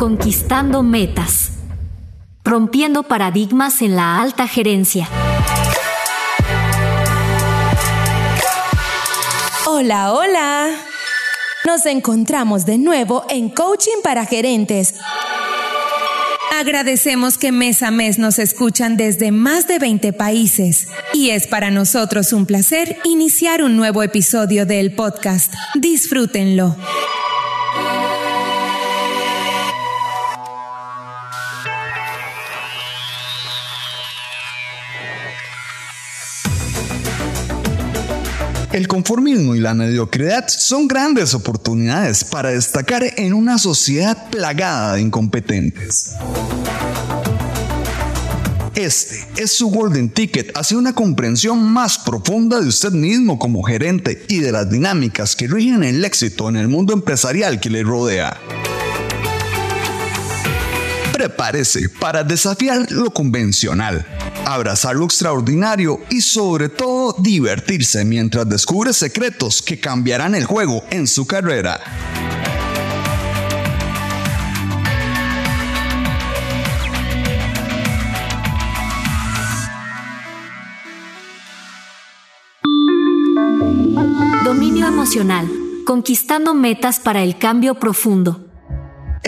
Conquistando metas. Rompiendo paradigmas en la alta gerencia. Hola, hola. Nos encontramos de nuevo en Coaching para Gerentes. Agradecemos que mes a mes nos escuchan desde más de 20 países y es para nosotros un placer iniciar un nuevo episodio del podcast. Disfrútenlo. El conformismo y la mediocridad son grandes oportunidades para destacar en una sociedad plagada de incompetentes. Este es su golden ticket hacia una comprensión más profunda de usted mismo como gerente y de las dinámicas que rigen el éxito en el mundo empresarial que le rodea. Prepárese para desafiar lo convencional abrazar lo extraordinario y sobre todo divertirse mientras descubre secretos que cambiarán el juego en su carrera. Dominio emocional. Conquistando metas para el cambio profundo.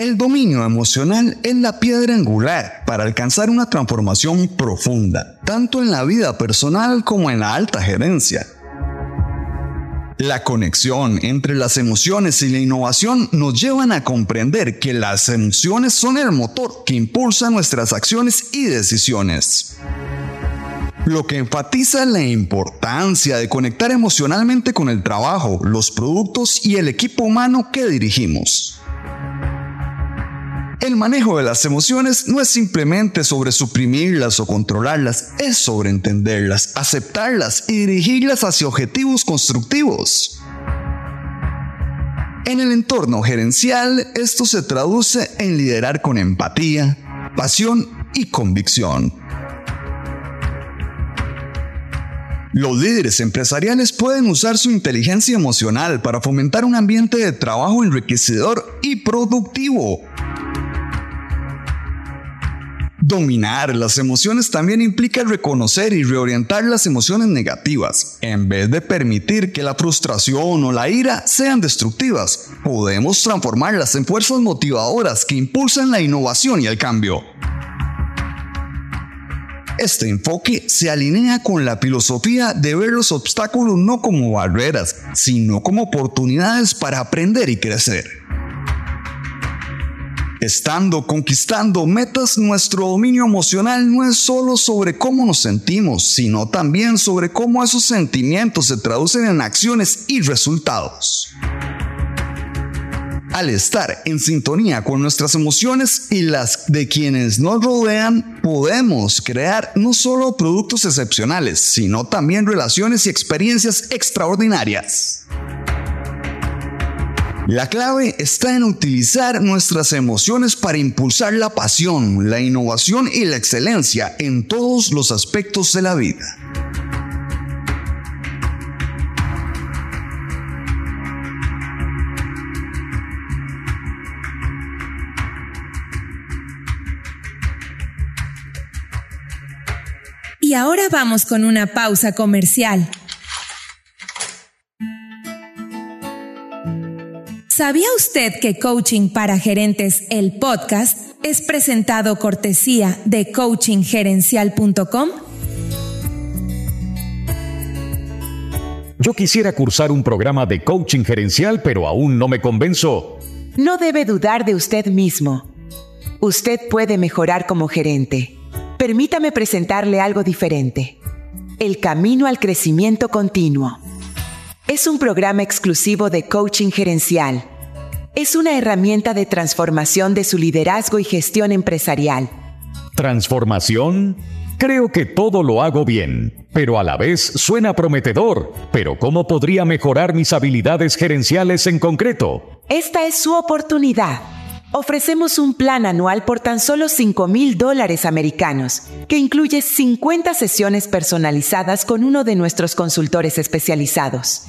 El dominio emocional es la piedra angular para alcanzar una transformación profunda, tanto en la vida personal como en la alta gerencia. La conexión entre las emociones y la innovación nos llevan a comprender que las emociones son el motor que impulsa nuestras acciones y decisiones. Lo que enfatiza la importancia de conectar emocionalmente con el trabajo, los productos y el equipo humano que dirigimos. El manejo de las emociones no es simplemente sobre suprimirlas o controlarlas, es sobre entenderlas, aceptarlas y dirigirlas hacia objetivos constructivos. En el entorno gerencial, esto se traduce en liderar con empatía, pasión y convicción. Los líderes empresariales pueden usar su inteligencia emocional para fomentar un ambiente de trabajo enriquecedor y productivo Dominar las emociones también implica reconocer y reorientar las emociones negativas. En vez de permitir que la frustración o la ira sean destructivas, podemos transformarlas en fuerzas motivadoras que impulsan la innovación y el cambio. Este enfoque se alinea con la filosofía de ver los obstáculos no como barreras, sino como oportunidades para aprender y crecer. Estando conquistando metas, nuestro dominio emocional no es solo sobre cómo nos sentimos, sino también sobre cómo esos sentimientos se traducen en acciones y resultados. Al estar en sintonía con nuestras emociones y las de quienes nos rodean, podemos crear no solo productos excepcionales, sino también relaciones y experiencias extraordinarias. La clave está en utilizar nuestras emociones para impulsar la pasión, la innovación y la excelencia en todos los aspectos de la vida. Y ahora vamos con una pausa comercial. ¿Sabía usted que Coaching para Gerentes, el podcast, es presentado cortesía de coachinggerencial.com? Yo quisiera cursar un programa de coaching gerencial, pero aún no me convenzo. No debe dudar de usted mismo. Usted puede mejorar como gerente. Permítame presentarle algo diferente. El camino al crecimiento continuo. Es un programa exclusivo de coaching gerencial. Es una herramienta de transformación de su liderazgo y gestión empresarial. ¿Transformación? Creo que todo lo hago bien, pero a la vez suena prometedor. Pero ¿cómo podría mejorar mis habilidades gerenciales en concreto? Esta es su oportunidad. Ofrecemos un plan anual por tan solo 5 mil dólares americanos, que incluye 50 sesiones personalizadas con uno de nuestros consultores especializados.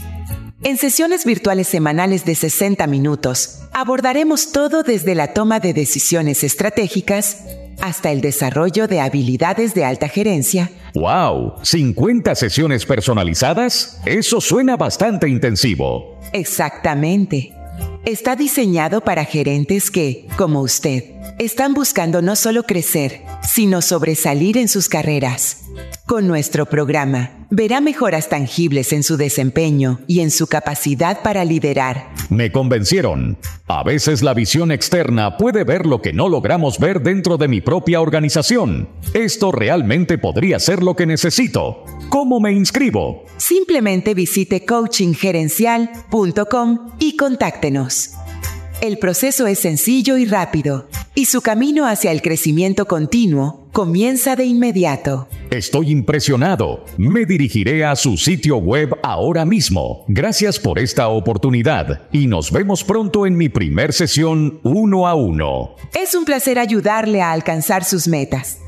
En sesiones virtuales semanales de 60 minutos, abordaremos todo desde la toma de decisiones estratégicas hasta el desarrollo de habilidades de alta gerencia. ¡Wow! ¿50 sesiones personalizadas? Eso suena bastante intensivo. Exactamente. Está diseñado para gerentes que, como usted, están buscando no solo crecer, sino sobresalir en sus carreras. Con nuestro programa, verá mejoras tangibles en su desempeño y en su capacidad para liderar. Me convencieron. A veces la visión externa puede ver lo que no logramos ver dentro de mi propia organización. Esto realmente podría ser lo que necesito. ¿Cómo me inscribo? Simplemente visite coachinggerencial.com y contáctenos. El proceso es sencillo y rápido, y su camino hacia el crecimiento continuo comienza de inmediato. Estoy impresionado. Me dirigiré a su sitio web ahora mismo. Gracias por esta oportunidad y nos vemos pronto en mi primer sesión uno a uno. Es un placer ayudarle a alcanzar sus metas.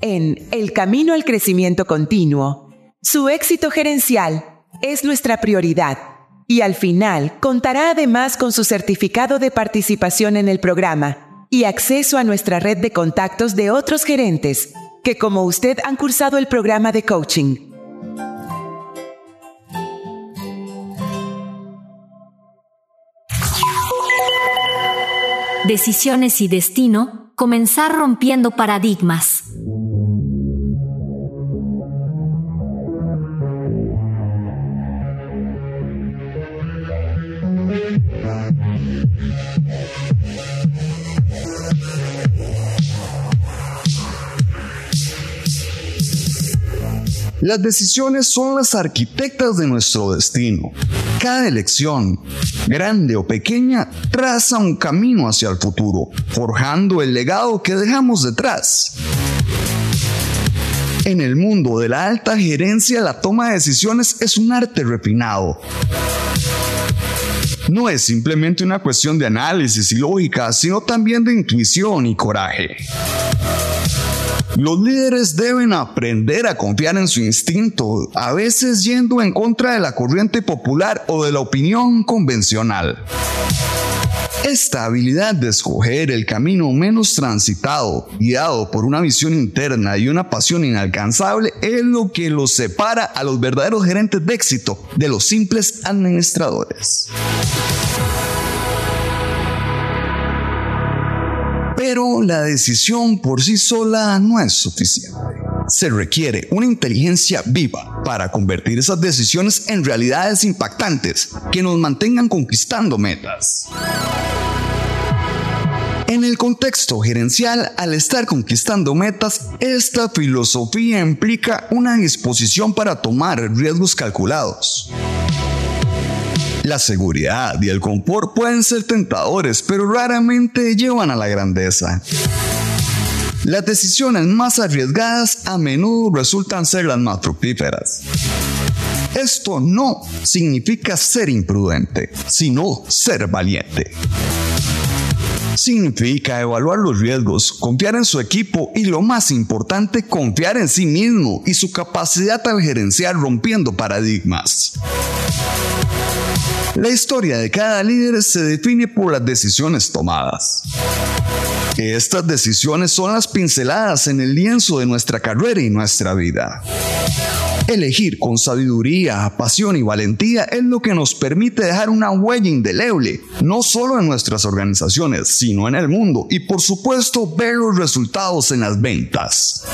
En El Camino al Crecimiento Continuo, su éxito gerencial es nuestra prioridad y al final contará además con su certificado de participación en el programa y acceso a nuestra red de contactos de otros gerentes que como usted han cursado el programa de coaching. Decisiones y destino, comenzar rompiendo paradigmas. Las decisiones son las arquitectas de nuestro destino. Cada elección, grande o pequeña, traza un camino hacia el futuro, forjando el legado que dejamos detrás. En el mundo de la alta gerencia, la toma de decisiones es un arte refinado. No es simplemente una cuestión de análisis y lógica, sino también de intuición y coraje. Los líderes deben aprender a confiar en su instinto, a veces yendo en contra de la corriente popular o de la opinión convencional. Esta habilidad de escoger el camino menos transitado, guiado por una visión interna y una pasión inalcanzable, es lo que los separa a los verdaderos gerentes de éxito de los simples administradores. Pero la decisión por sí sola no es suficiente. Se requiere una inteligencia viva para convertir esas decisiones en realidades impactantes que nos mantengan conquistando metas. En el contexto gerencial, al estar conquistando metas, esta filosofía implica una disposición para tomar riesgos calculados. La seguridad y el confort pueden ser tentadores, pero raramente llevan a la grandeza. Las decisiones más arriesgadas a menudo resultan ser las más fructíferas. Esto no significa ser imprudente, sino ser valiente. Significa evaluar los riesgos, confiar en su equipo y lo más importante, confiar en sí mismo y su capacidad al gerenciar rompiendo paradigmas. La historia de cada líder se define por las decisiones tomadas. Estas decisiones son las pinceladas en el lienzo de nuestra carrera y nuestra vida. Elegir con sabiduría, pasión y valentía es lo que nos permite dejar una huella indeleble, no solo en nuestras organizaciones, sino en el mundo y por supuesto ver los resultados en las ventas.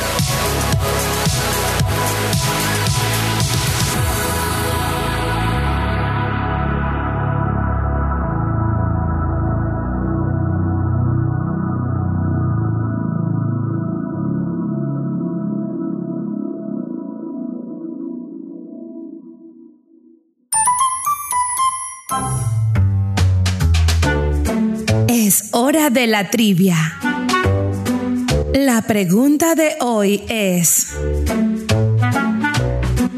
Es hora de la trivia. La pregunta de hoy es...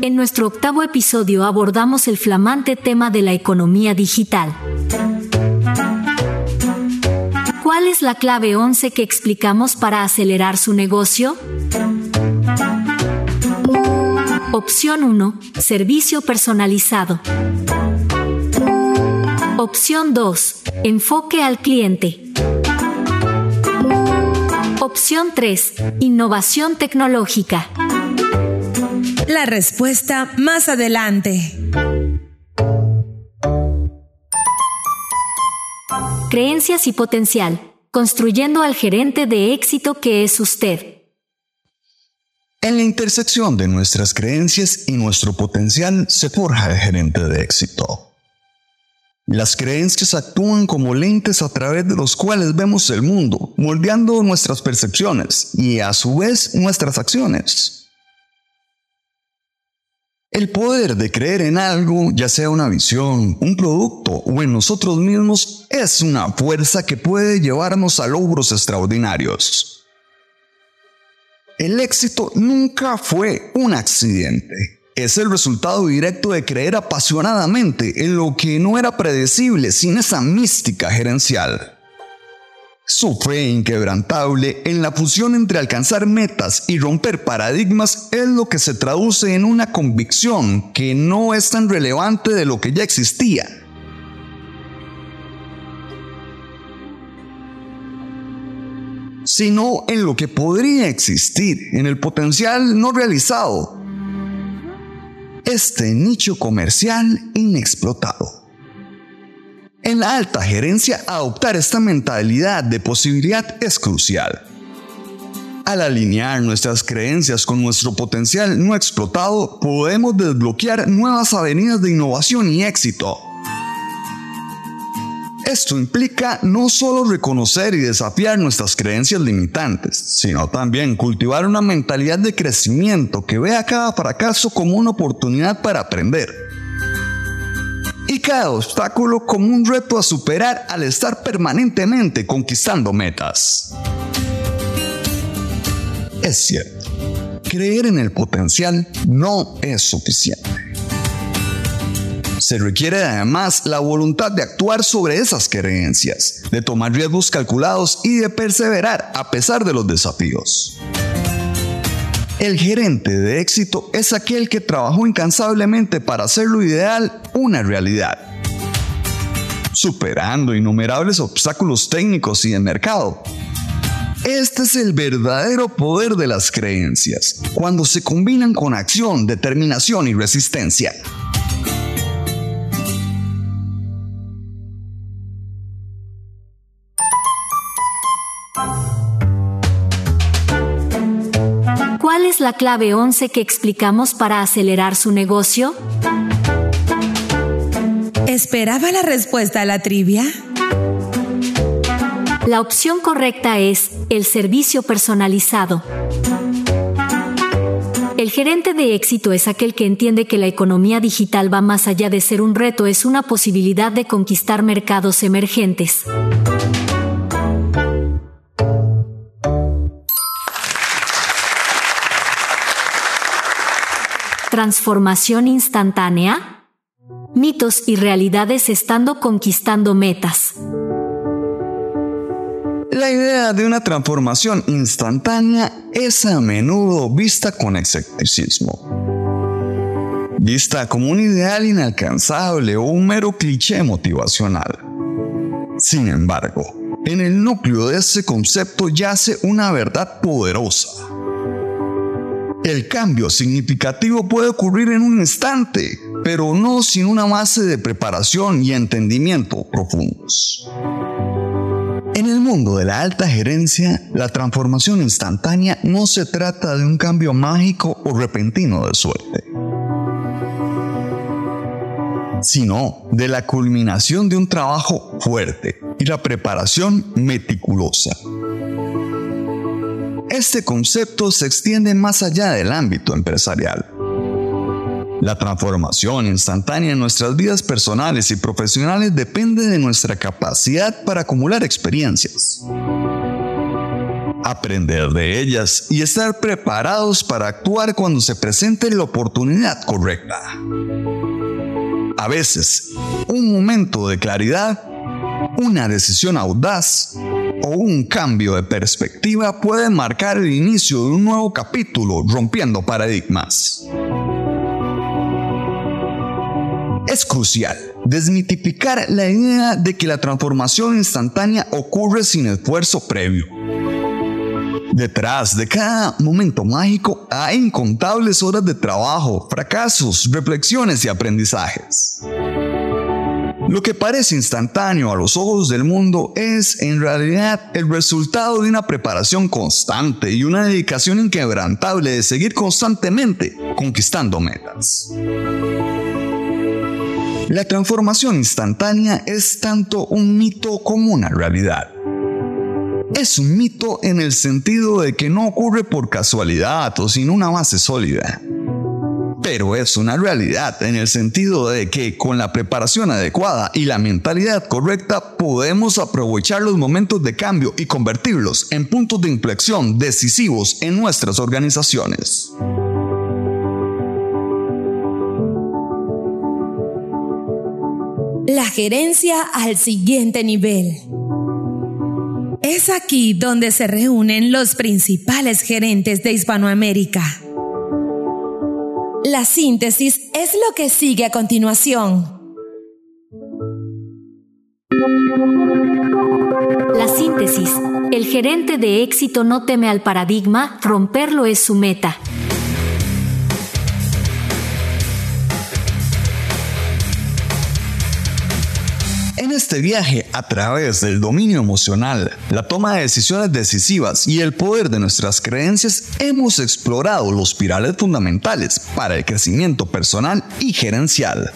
En nuestro octavo episodio abordamos el flamante tema de la economía digital. ¿Cuál es la clave 11 que explicamos para acelerar su negocio? Opción 1. Servicio personalizado. Opción 2. Enfoque al cliente. Opción 3. Innovación tecnológica. La respuesta más adelante. Creencias y potencial. Construyendo al gerente de éxito que es usted. En la intersección de nuestras creencias y nuestro potencial se forja el gerente de éxito. Las creencias actúan como lentes a través de los cuales vemos el mundo, moldeando nuestras percepciones y a su vez nuestras acciones. El poder de creer en algo, ya sea una visión, un producto o en nosotros mismos, es una fuerza que puede llevarnos a logros extraordinarios. El éxito nunca fue un accidente es el resultado directo de creer apasionadamente en lo que no era predecible sin esa mística gerencial. Su fe inquebrantable en la fusión entre alcanzar metas y romper paradigmas es lo que se traduce en una convicción que no es tan relevante de lo que ya existía. sino en lo que podría existir, en el potencial no realizado, este nicho comercial inexplotado. En la alta gerencia, adoptar esta mentalidad de posibilidad es crucial. Al alinear nuestras creencias con nuestro potencial no explotado, podemos desbloquear nuevas avenidas de innovación y éxito. Esto implica no solo reconocer y desafiar nuestras creencias limitantes, sino también cultivar una mentalidad de crecimiento que vea cada fracaso como una oportunidad para aprender. Y cada obstáculo como un reto a superar al estar permanentemente conquistando metas. Es cierto, creer en el potencial no es suficiente se requiere además la voluntad de actuar sobre esas creencias, de tomar riesgos calculados y de perseverar a pesar de los desafíos. El gerente de éxito es aquel que trabajó incansablemente para hacer lo ideal una realidad, superando innumerables obstáculos técnicos y de mercado. Este es el verdadero poder de las creencias, cuando se combinan con acción, determinación y resistencia. La clave 11 que explicamos para acelerar su negocio? ¿Esperaba la respuesta a la trivia? La opción correcta es el servicio personalizado. El gerente de éxito es aquel que entiende que la economía digital va más allá de ser un reto, es una posibilidad de conquistar mercados emergentes. Transformación instantánea. Mitos y realidades estando conquistando metas. La idea de una transformación instantánea es a menudo vista con escepticismo. Vista como un ideal inalcanzable o un mero cliché motivacional. Sin embargo, en el núcleo de ese concepto yace una verdad poderosa el cambio significativo puede ocurrir en un instante, pero no sin una base de preparación y entendimiento profundos. En el mundo de la alta gerencia, la transformación instantánea no se trata de un cambio mágico o repentino de suerte, sino de la culminación de un trabajo fuerte y la preparación meticulosa. Este concepto se extiende más allá del ámbito empresarial. La transformación instantánea en nuestras vidas personales y profesionales depende de nuestra capacidad para acumular experiencias, aprender de ellas y estar preparados para actuar cuando se presente la oportunidad correcta. A veces, un momento de claridad, una decisión audaz un cambio de perspectiva puede marcar el inicio de un nuevo capítulo rompiendo paradigmas. Es crucial desmitificar la idea de que la transformación instantánea ocurre sin esfuerzo previo. Detrás de cada momento mágico hay incontables horas de trabajo, fracasos, reflexiones y aprendizajes. Lo que parece instantáneo a los ojos del mundo es en realidad el resultado de una preparación constante y una dedicación inquebrantable de seguir constantemente conquistando metas. La transformación instantánea es tanto un mito como una realidad. Es un mito en el sentido de que no ocurre por casualidad o sin una base sólida. Pero es una realidad en el sentido de que con la preparación adecuada y la mentalidad correcta podemos aprovechar los momentos de cambio y convertirlos en puntos de inflexión decisivos en nuestras organizaciones. La gerencia al siguiente nivel. Es aquí donde se reúnen los principales gerentes de Hispanoamérica. La síntesis es lo que sigue a continuación. La síntesis. El gerente de éxito no teme al paradigma, romperlo es su meta. Este viaje a través del dominio emocional, la toma de decisiones decisivas y el poder de nuestras creencias, hemos explorado los pirales fundamentales para el crecimiento personal y gerencial.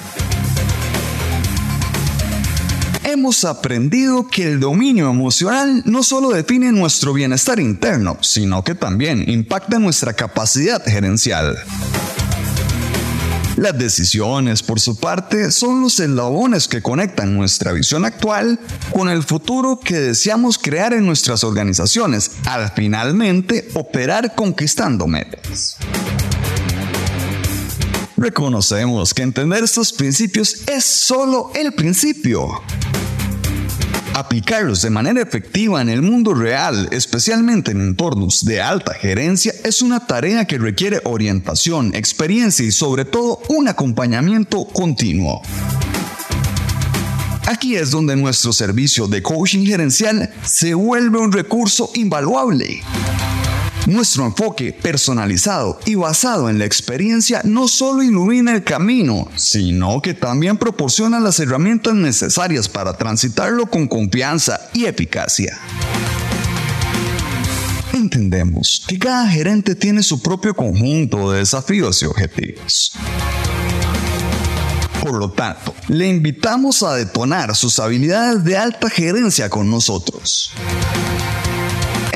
Hemos aprendido que el dominio emocional no solo define nuestro bienestar interno, sino que también impacta nuestra capacidad gerencial. Las decisiones, por su parte, son los eslabones que conectan nuestra visión actual con el futuro que deseamos crear en nuestras organizaciones, al finalmente operar conquistando metas. Reconocemos que entender estos principios es solo el principio. Aplicarlos de manera efectiva en el mundo real, especialmente en entornos de alta gerencia, es una tarea que requiere orientación, experiencia y sobre todo un acompañamiento continuo. Aquí es donde nuestro servicio de coaching gerencial se vuelve un recurso invaluable. Nuestro enfoque personalizado y basado en la experiencia no solo ilumina el camino, sino que también proporciona las herramientas necesarias para transitarlo con confianza y eficacia. Entendemos que cada gerente tiene su propio conjunto de desafíos y objetivos. Por lo tanto, le invitamos a detonar sus habilidades de alta gerencia con nosotros.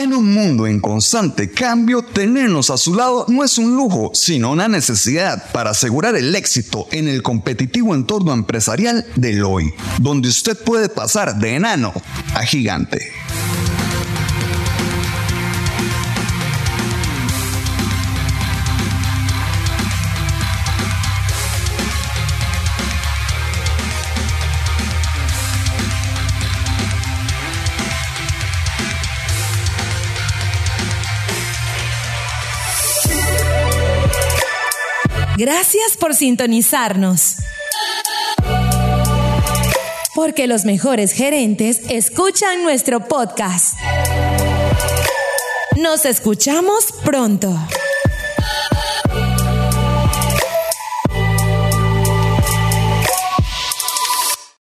En un mundo en constante cambio, tenernos a su lado no es un lujo, sino una necesidad para asegurar el éxito en el competitivo entorno empresarial del hoy, donde usted puede pasar de enano a gigante. Gracias por sintonizarnos. Porque los mejores gerentes escuchan nuestro podcast. Nos escuchamos pronto.